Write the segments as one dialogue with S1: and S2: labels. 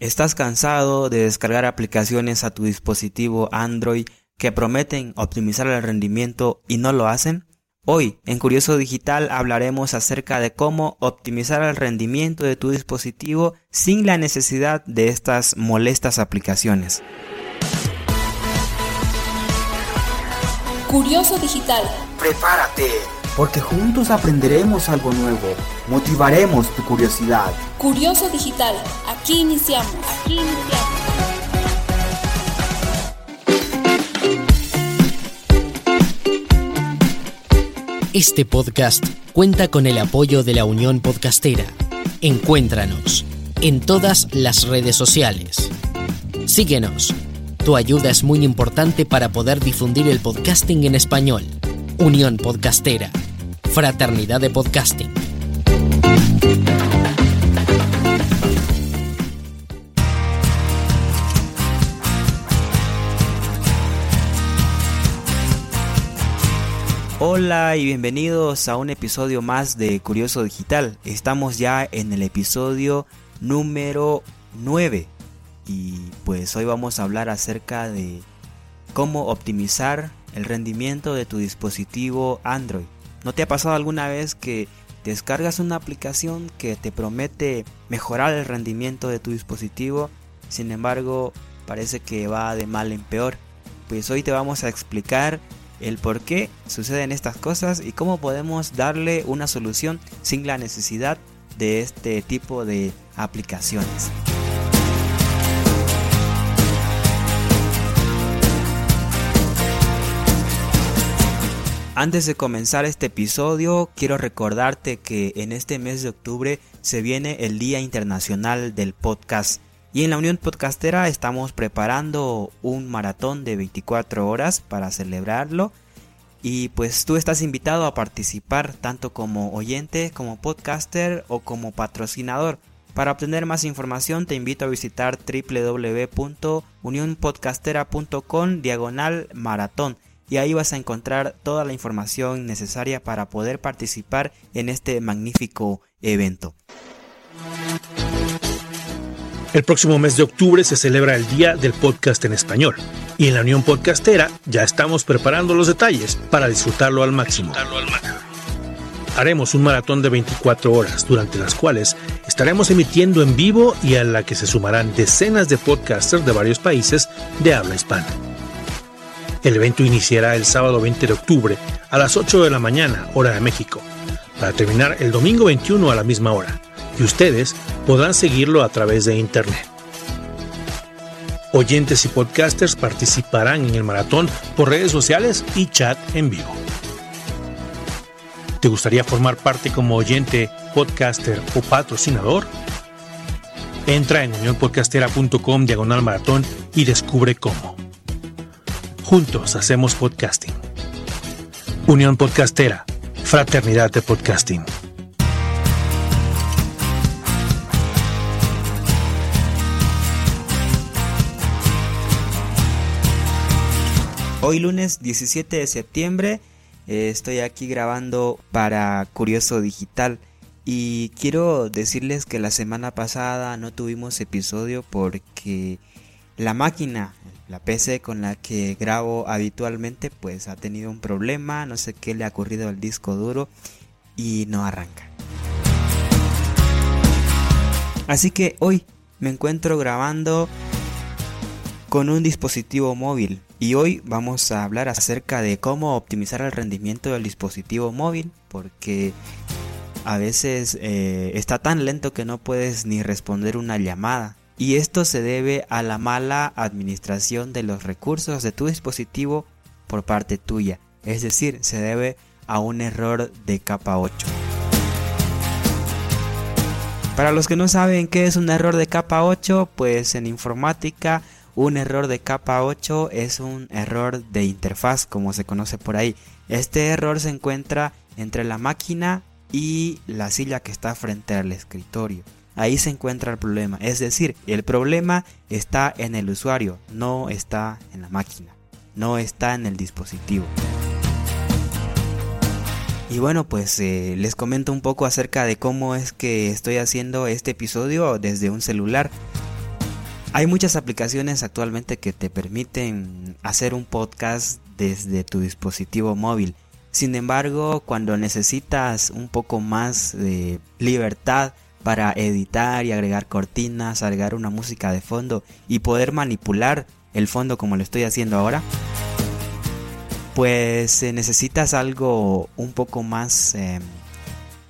S1: ¿Estás cansado de descargar aplicaciones a tu dispositivo Android que prometen optimizar el rendimiento y no lo hacen? Hoy, en Curioso Digital, hablaremos acerca de cómo optimizar el rendimiento de tu dispositivo sin la necesidad de estas molestas aplicaciones.
S2: Curioso Digital.
S3: Prepárate porque juntos aprenderemos algo nuevo, motivaremos tu curiosidad.
S2: Curioso Digital, aquí iniciamos. Aquí iniciamos.
S4: Este podcast cuenta con el apoyo de la Unión Podcastera. Encuéntranos en todas las redes sociales. Síguenos. Tu ayuda es muy importante para poder difundir el podcasting en español. Unión Podcastera. Fraternidad de Podcasting.
S1: Hola y bienvenidos a un episodio más de Curioso Digital. Estamos ya en el episodio número 9 y pues hoy vamos a hablar acerca de cómo optimizar el rendimiento de tu dispositivo Android. ¿No te ha pasado alguna vez que descargas una aplicación que te promete mejorar el rendimiento de tu dispositivo? Sin embargo, parece que va de mal en peor. Pues hoy te vamos a explicar el por qué suceden estas cosas y cómo podemos darle una solución sin la necesidad de este tipo de aplicaciones. Antes de comenzar este episodio, quiero recordarte que en este mes de octubre se viene el Día Internacional del Podcast. Y en la Unión Podcastera estamos preparando un maratón de 24 horas para celebrarlo. Y pues tú estás invitado a participar tanto como oyente, como podcaster o como patrocinador. Para obtener más información te invito a visitar www.unionpodcastera.com diagonal maratón y ahí vas a encontrar toda la información necesaria para poder participar en este magnífico evento.
S5: El próximo mes de octubre se celebra el Día del Podcast en Español y en la Unión Podcastera ya estamos preparando los detalles para disfrutarlo al máximo. Haremos un maratón de 24 horas durante las cuales estaremos emitiendo en vivo y a la que se sumarán decenas de podcasters de varios países de habla hispana. El evento iniciará el sábado 20 de octubre a las 8 de la mañana, hora de México, para terminar el domingo 21 a la misma hora, y ustedes podrán seguirlo a través de Internet. Oyentes y podcasters participarán en el maratón por redes sociales y chat en vivo. ¿Te gustaría formar parte como oyente, podcaster o patrocinador? Entra en unionpodcastera.com diagonal maratón y descubre cómo. Juntos hacemos podcasting. Unión Podcastera, Fraternidad de Podcasting.
S1: Hoy lunes 17 de septiembre eh, estoy aquí grabando para Curioso Digital y quiero decirles que la semana pasada no tuvimos episodio porque la máquina la PC con la que grabo habitualmente pues ha tenido un problema, no sé qué le ha ocurrido al disco duro y no arranca. Así que hoy me encuentro grabando con un dispositivo móvil y hoy vamos a hablar acerca de cómo optimizar el rendimiento del dispositivo móvil porque a veces eh, está tan lento que no puedes ni responder una llamada y esto se debe a la mala administración de los recursos de tu dispositivo por parte tuya, es decir, se debe a un error de capa 8. Para los que no saben qué es un error de capa 8, pues en informática un error de capa 8 es un error de interfaz, como se conoce por ahí. Este error se encuentra entre la máquina y la silla que está frente al escritorio. Ahí se encuentra el problema. Es decir, el problema está en el usuario, no está en la máquina, no está en el dispositivo. Y bueno, pues eh, les comento un poco acerca de cómo es que estoy haciendo este episodio desde un celular. Hay muchas aplicaciones actualmente que te permiten hacer un podcast desde tu dispositivo móvil. Sin embargo, cuando necesitas un poco más de libertad para editar y agregar cortinas, agregar una música de fondo y poder manipular el fondo como lo estoy haciendo ahora, pues eh, necesitas algo un poco más eh,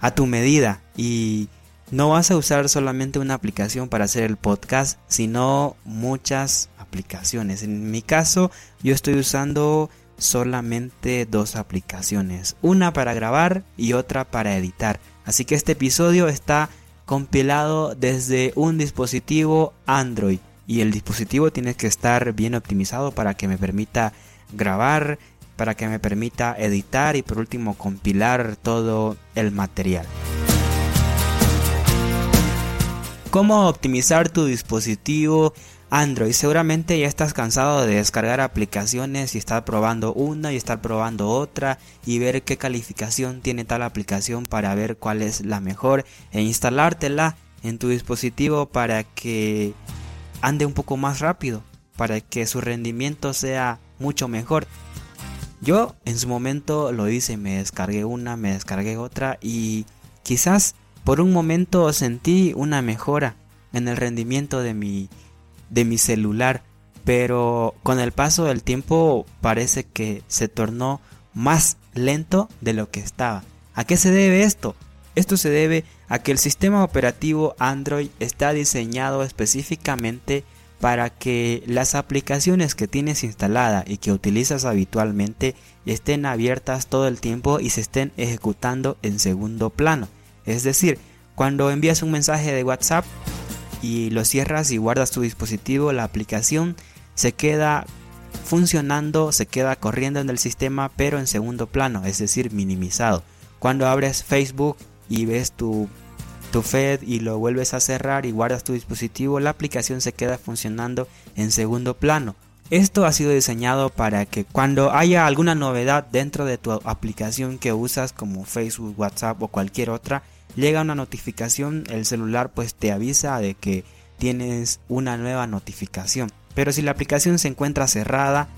S1: a tu medida y no vas a usar solamente una aplicación para hacer el podcast, sino muchas aplicaciones. En mi caso, yo estoy usando solamente dos aplicaciones, una para grabar y otra para editar. Así que este episodio está compilado desde un dispositivo Android y el dispositivo tiene que estar bien optimizado para que me permita grabar, para que me permita editar y por último compilar todo el material. ¿Cómo optimizar tu dispositivo Android? Seguramente ya estás cansado de descargar aplicaciones y estar probando una y estar probando otra y ver qué calificación tiene tal aplicación para ver cuál es la mejor e instalártela en tu dispositivo para que ande un poco más rápido, para que su rendimiento sea mucho mejor. Yo en su momento lo hice, me descargué una, me descargué otra y quizás por un momento sentí una mejora en el rendimiento de mi, de mi celular, pero con el paso del tiempo parece que se tornó más lento de lo que estaba. ¿A qué se debe esto? Esto se debe a que el sistema operativo Android está diseñado específicamente para que las aplicaciones que tienes instalada y que utilizas habitualmente estén abiertas todo el tiempo y se estén ejecutando en segundo plano. Es decir, cuando envías un mensaje de WhatsApp y lo cierras y guardas tu dispositivo, la aplicación se queda funcionando, se queda corriendo en el sistema, pero en segundo plano, es decir, minimizado. Cuando abres Facebook y ves tu tu Fed y lo vuelves a cerrar y guardas tu dispositivo, la aplicación se queda funcionando en segundo plano. Esto ha sido diseñado para que cuando haya alguna novedad dentro de tu aplicación que usas como Facebook, WhatsApp o cualquier otra, llega una notificación, el celular pues te avisa de que tienes una nueva notificación. Pero si la aplicación se encuentra cerrada,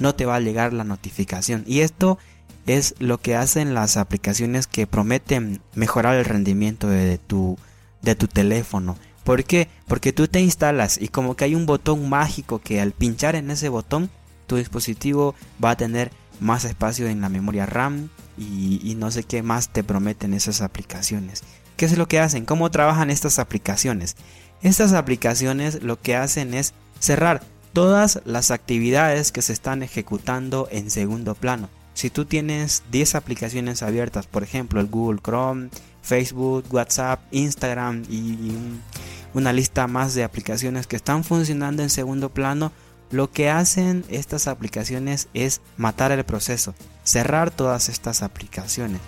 S1: no te va a llegar la notificación. Y esto es lo que hacen las aplicaciones que prometen mejorar el rendimiento de tu, de tu teléfono. ¿Por qué? Porque tú te instalas y como que hay un botón mágico que al pinchar en ese botón tu dispositivo va a tener más espacio en la memoria RAM y, no sé qué más te prometen esas aplicaciones. ¿Qué es lo que hacen? ¿Cómo trabajan estas aplicaciones? Estas aplicaciones lo que hacen es cerrar todas las actividades que se están ejecutando en segundo plano. Si tú tienes 10 aplicaciones abiertas, por ejemplo el Google Chrome, Facebook, WhatsApp, Instagram y una lista más de aplicaciones que están funcionando en segundo plano, lo que hacen estas aplicaciones es matar el proceso, cerrar todas estas aplicaciones.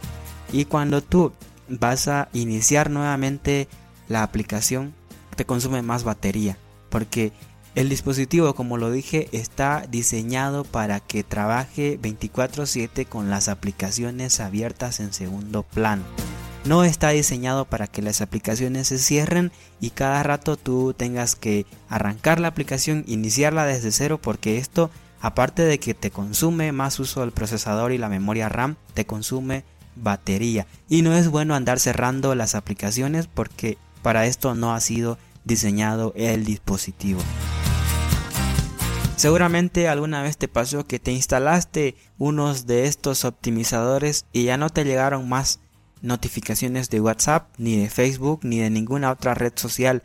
S1: Y cuando tú vas a iniciar nuevamente la aplicación, te consume más batería, porque el dispositivo, como lo dije, está diseñado para que trabaje 24/7 con las aplicaciones abiertas en segundo plano. No está diseñado para que las aplicaciones se cierren y cada rato tú tengas que arrancar la aplicación, iniciarla desde cero porque esto, aparte de que te consume más uso del procesador y la memoria RAM, te consume batería. Y no es bueno andar cerrando las aplicaciones porque para esto no ha sido diseñado el dispositivo. Seguramente alguna vez te pasó que te instalaste unos de estos optimizadores y ya no te llegaron más notificaciones de WhatsApp, ni de Facebook, ni de ninguna otra red social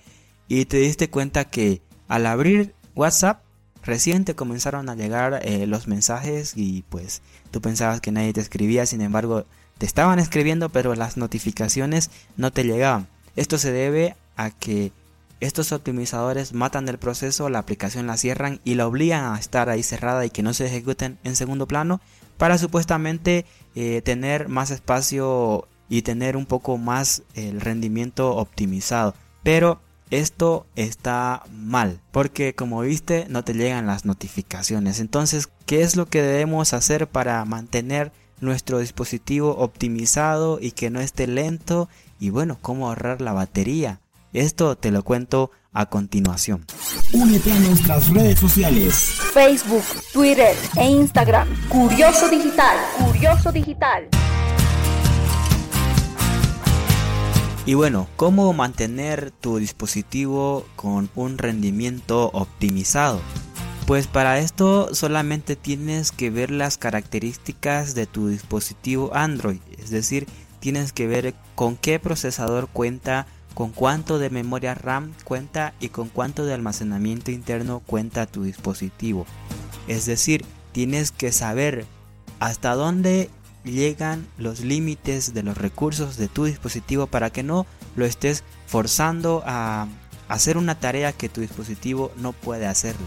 S1: y te diste cuenta que al abrir WhatsApp recién te comenzaron a llegar eh, los mensajes y pues tú pensabas que nadie te escribía, sin embargo te estaban escribiendo pero las notificaciones no te llegaban. Esto se debe a que estos optimizadores matan el proceso, la aplicación la cierran y la obligan a estar ahí cerrada y que no se ejecuten en segundo plano para supuestamente eh, tener más espacio y tener un poco más el rendimiento optimizado. Pero esto está mal porque como viste no te llegan las notificaciones. Entonces, ¿qué es lo que debemos hacer para mantener nuestro dispositivo optimizado y que no esté lento? Y bueno, ¿cómo ahorrar la batería? Esto te lo cuento a continuación.
S3: Únete a nuestras redes sociales.
S2: Facebook, Twitter e Instagram. Curioso Digital. Curioso Digital.
S1: Y bueno, ¿cómo mantener tu dispositivo con un rendimiento optimizado? Pues para esto solamente tienes que ver las características de tu dispositivo Android, es decir, tienes que ver con qué procesador cuenta, con cuánto de memoria RAM cuenta y con cuánto de almacenamiento interno cuenta tu dispositivo. Es decir, tienes que saber hasta dónde llegan los límites de los recursos de tu dispositivo para que no lo estés forzando a hacer una tarea que tu dispositivo no puede hacerlo.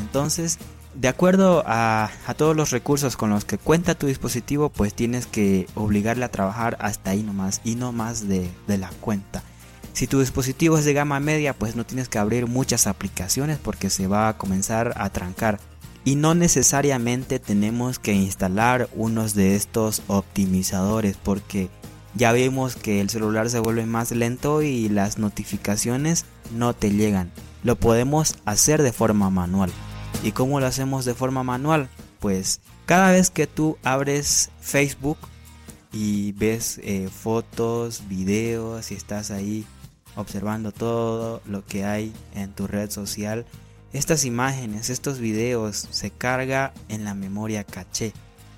S1: Entonces, de acuerdo a, todos los recursos con los que cuenta tu dispositivo, pues tienes que obligarle a trabajar hasta ahí nomás y no más de, de la cuenta. Si tu dispositivo es de gama media, pues no tienes que abrir muchas aplicaciones porque se va a comenzar a trancar y no necesariamente tenemos que instalar unos de estos optimizadores porque ya vemos que el celular se vuelve más lento y las notificaciones no te llegan. Lo podemos hacer de forma manual. ¿Y cómo lo hacemos de forma manual? Pues cada vez que tú abres Facebook y ves eh, fotos, videos y estás ahí observando todo lo que hay en tu red social, estas imágenes, estos videos se carga en la memoria caché.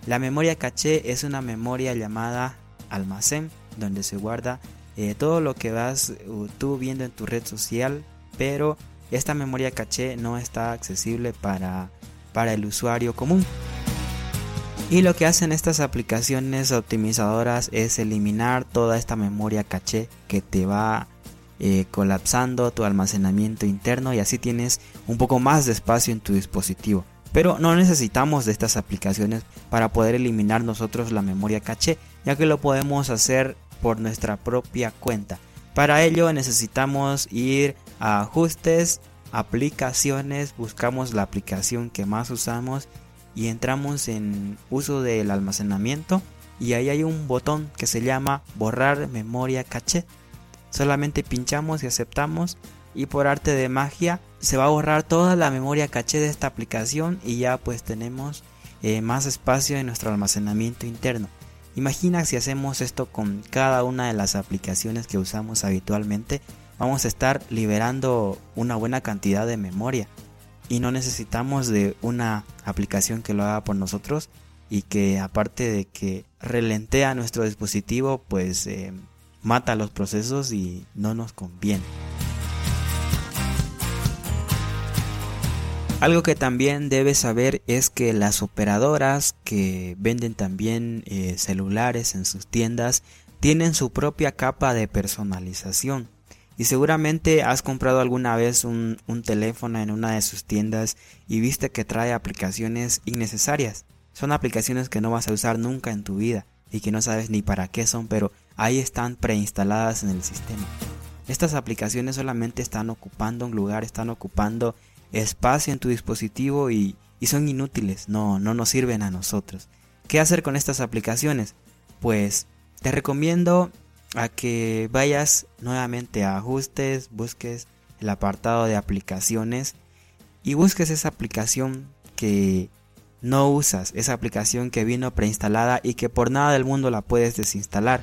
S1: La memoria caché es una memoria llamada almacén donde se guarda eh, todo lo que vas tú viendo en tu red social, pero esta memoria caché no está accesible para, para el usuario común. Y lo que hacen estas aplicaciones optimizadoras es eliminar toda esta memoria caché que te va eh, colapsando tu almacenamiento interno y así tienes un poco más de espacio en tu dispositivo. Pero no necesitamos de estas aplicaciones para poder eliminar nosotros la memoria caché, ya que lo podemos hacer por nuestra propia cuenta. Para ello necesitamos ir a ajustes, aplicaciones, buscamos la aplicación que más usamos y entramos en uso del almacenamiento y ahí hay un botón que se llama borrar memoria caché. Solamente pinchamos y aceptamos y por arte de magia se va a borrar toda la memoria caché de esta aplicación y ya pues tenemos eh, más espacio en nuestro almacenamiento interno. Imagina si hacemos esto con cada una de las aplicaciones que usamos habitualmente, vamos a estar liberando una buena cantidad de memoria y no necesitamos de una aplicación que lo haga por nosotros y que aparte de que relentea nuestro dispositivo pues eh, mata los procesos y no nos conviene. Algo que también debes saber es que las operadoras que venden también eh, celulares en sus tiendas tienen su propia capa de personalización. Y seguramente has comprado alguna vez un, un, teléfono en una de sus tiendas y viste que trae aplicaciones innecesarias. Son aplicaciones que no vas a usar nunca en tu vida y que no sabes ni para qué son, pero ahí están preinstaladas en el sistema. Estas aplicaciones solamente están ocupando un lugar, están ocupando espacio en tu dispositivo y, son inútiles, no, no nos sirven a nosotros. ¿Qué hacer con estas aplicaciones? Pues te recomiendo a que vayas nuevamente a ajustes, busques el apartado de aplicaciones y busques esa aplicación que no usas, esa aplicación que vino preinstalada y que por nada del mundo la puedes desinstalar.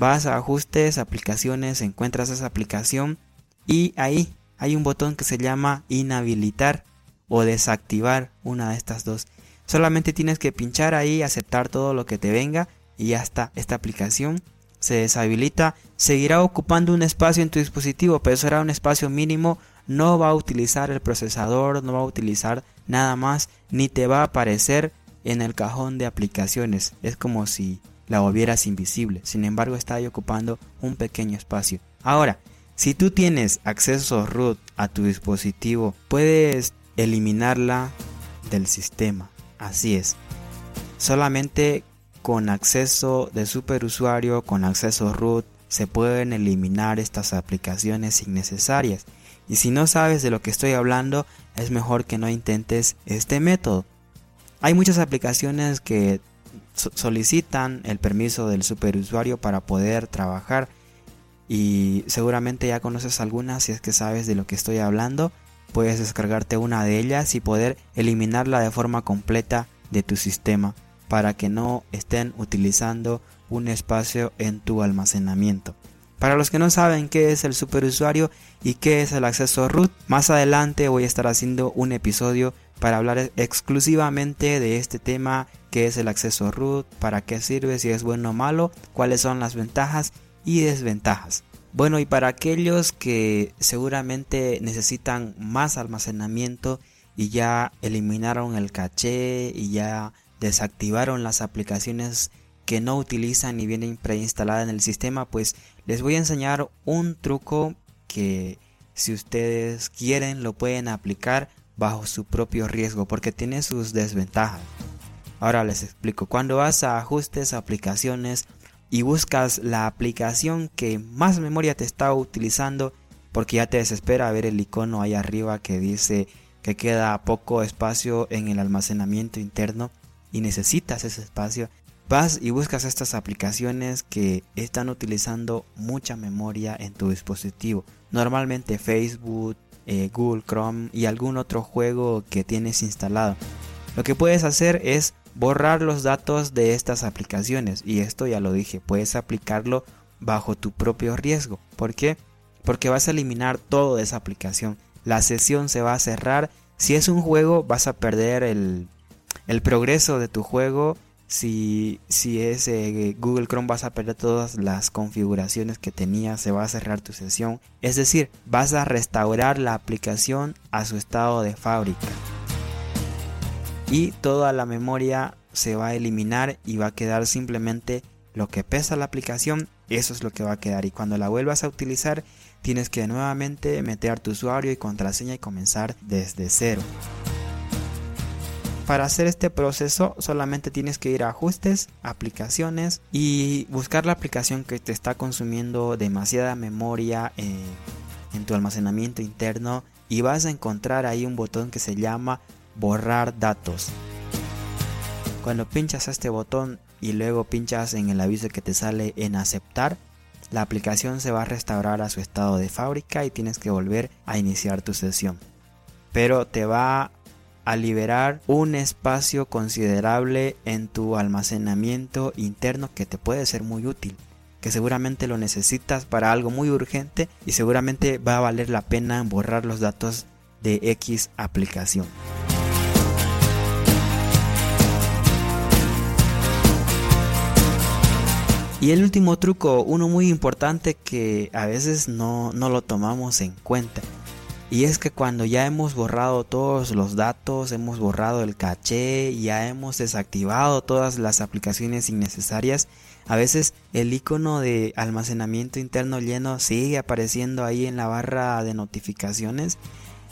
S1: Vas a ajustes, aplicaciones, encuentras esa aplicación y ahí hay un botón que se llama inhabilitar o desactivar una de estas dos. Solamente tienes que pinchar ahí, aceptar todo lo que te venga y ya está. Esta aplicación se deshabilita, seguirá ocupando un espacio en tu dispositivo, pero será un espacio mínimo, no va a utilizar el procesador, no va a utilizar nada más, ni te va a aparecer en el cajón de aplicaciones. Es como si la volvieras invisible. Sin embargo, está ahí ocupando un pequeño espacio. Ahora, si tú tienes acceso root a tu dispositivo, puedes eliminarla del sistema. Así es. Solamente con acceso de superusuario, con acceso root, se pueden eliminar estas aplicaciones innecesarias. Y si no sabes de lo que estoy hablando, es mejor que no intentes este método. Hay muchas aplicaciones que solicitan el permiso del superusuario para poder trabajar y seguramente ya conoces algunas si es que sabes de lo que estoy hablando puedes descargarte una de ellas y poder eliminarla de forma completa de tu sistema para que no estén utilizando un espacio en tu almacenamiento. Para los que no saben qué es el superusuario y qué es el acceso root, más adelante voy a estar haciendo un episodio para hablar exclusivamente de este tema, qué es el acceso root, para qué sirve, si es bueno o malo, cuáles son las ventajas y desventajas. Bueno, y para aquellos que seguramente necesitan más almacenamiento y ya eliminaron el caché y ya desactivaron las aplicaciones que no utilizan y vienen preinstaladas en el sistema, pues les voy a enseñar un truco que si ustedes quieren lo pueden aplicar bajo su propio riesgo porque tiene sus desventajas. Ahora les explico. Cuando vas a ajustes, aplicaciones y buscas la aplicación que más memoria te está utilizando porque ya te desespera ver el icono ahí arriba que dice que queda poco espacio en el almacenamiento interno y necesitas ese espacio, vas y buscas estas aplicaciones que están utilizando mucha memoria en tu dispositivo. Normalmente Facebook, eh, Google Chrome y algún otro juego que tienes instalado. Lo que puedes hacer es borrar los datos de estas aplicaciones y esto ya lo dije, puedes aplicarlo bajo tu propio riesgo. ¿Por qué? Porque vas a eliminar todo de esa aplicación. La sesión se va a cerrar. Si es un juego vas a perder el, el progreso de tu juego si, si es eh, Google Chrome vas a perder todas las configuraciones que tenías, se va a cerrar tu sesión. Es decir, vas a restaurar la aplicación a su estado de fábrica. Y toda la memoria se va a eliminar y va a quedar simplemente lo que pesa la aplicación, eso es lo que va a quedar. Y cuando la vuelvas a utilizar, tienes que nuevamente meter tu usuario y contraseña y comenzar desde cero. Para hacer este proceso solamente tienes que ir a ajustes, aplicaciones y buscar la aplicación que te está consumiendo demasiada memoria eh, en tu almacenamiento interno y vas a encontrar ahí un botón que se llama borrar datos. Cuando pinchas este botón y luego pinchas en el aviso que te sale en aceptar, la aplicación se va a restaurar a su estado de fábrica y tienes que volver a iniciar tu sesión. Pero te va a liberar un espacio considerable en tu almacenamiento interno que te puede ser muy útil que seguramente lo necesitas para algo muy urgente y seguramente va a valer la pena borrar los datos de X aplicación. Y el último truco, uno muy importante que a veces no, no lo tomamos en cuenta, y es que cuando ya hemos borrado todos los datos, hemos borrado el caché, ya hemos desactivado todas las aplicaciones innecesarias, a veces el icono de almacenamiento interno lleno sigue apareciendo ahí en la barra de notificaciones.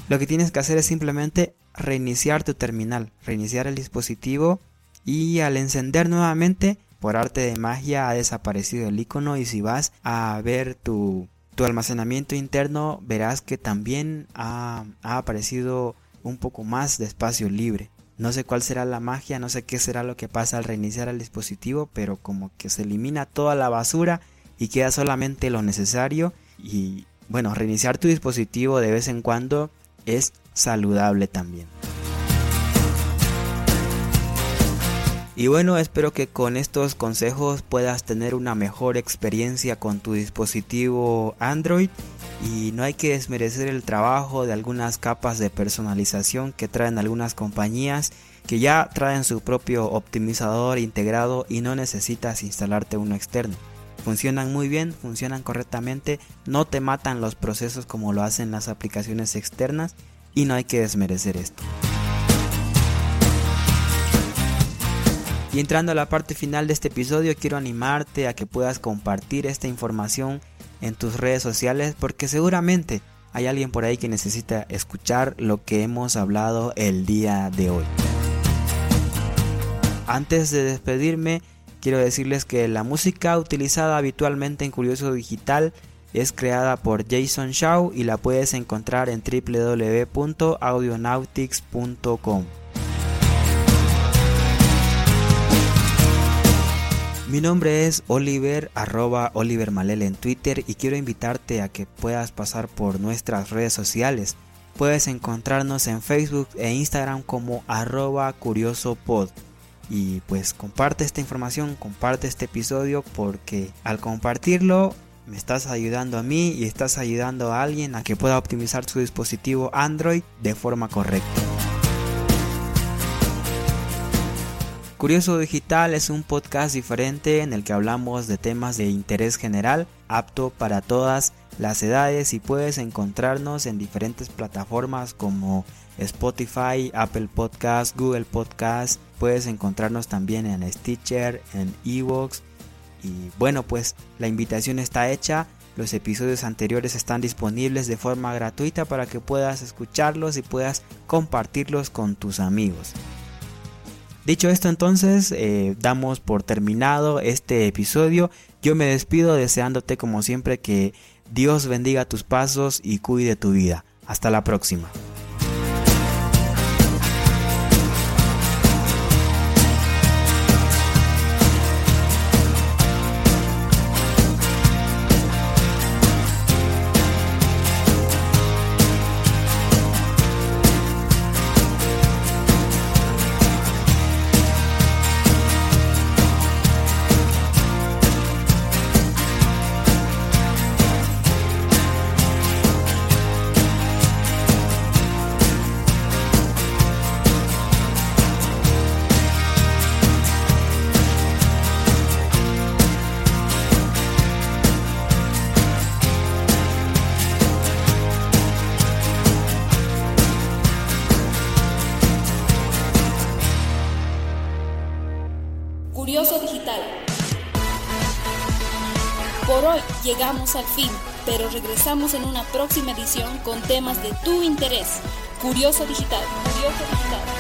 S1: Lo que tienes que hacer es simplemente reiniciar tu terminal, reiniciar el dispositivo y al encender nuevamente, por arte de magia ha desaparecido el icono y si vas a ver tu tu almacenamiento interno verás que también ha, aparecido un poco más de espacio libre. No sé cuál será la magia, no sé qué será lo que pasa al reiniciar el dispositivo, pero como que se elimina toda la basura y queda solamente lo necesario. Y bueno, reiniciar tu dispositivo de vez en cuando es saludable también. Y bueno, espero que con estos consejos puedas tener una mejor experiencia con tu dispositivo Android y no hay que desmerecer el trabajo de algunas capas de personalización que traen algunas compañías que ya traen su propio optimizador integrado y no necesitas instalarte uno externo. Funcionan muy bien, funcionan correctamente, no te matan los procesos como lo hacen las aplicaciones externas y no hay que desmerecer esto. Y entrando a la parte final de este episodio, quiero animarte a que puedas compartir esta información en tus redes sociales porque seguramente hay alguien por ahí que necesita escuchar lo que hemos hablado el día de hoy. Antes de despedirme, quiero decirles que la música utilizada habitualmente en Curioso Digital es creada por Jason Shaw y la puedes encontrar en www.audionautics.com. Mi nombre es Oliver, arroba Oliver Malel en Twitter y quiero invitarte a que puedas pasar por nuestras redes sociales. Puedes encontrarnos en Facebook e Instagram como arroba curiosopod. Y pues comparte esta información, comparte este episodio porque al compartirlo me estás ayudando a mí y estás ayudando a alguien a que pueda optimizar su dispositivo Android de forma correcta. Curioso Digital es un podcast diferente en el que hablamos de temas de interés general, apto para todas las edades y puedes encontrarnos en diferentes plataformas como Spotify, Apple Podcast, Google Podcast, puedes encontrarnos también en Stitcher, en Evox. Y bueno pues la invitación está hecha, los episodios anteriores están disponibles de forma gratuita para que puedas escucharlos y puedas compartirlos con tus amigos. Dicho esto entonces, eh, damos por terminado este episodio. Yo me despido deseándote como siempre que Dios bendiga tus pasos y cuide tu vida. Hasta la próxima.
S2: Al fin, pero regresamos en una próxima edición con temas de tu interés. Curioso Digital. Curioso Digital.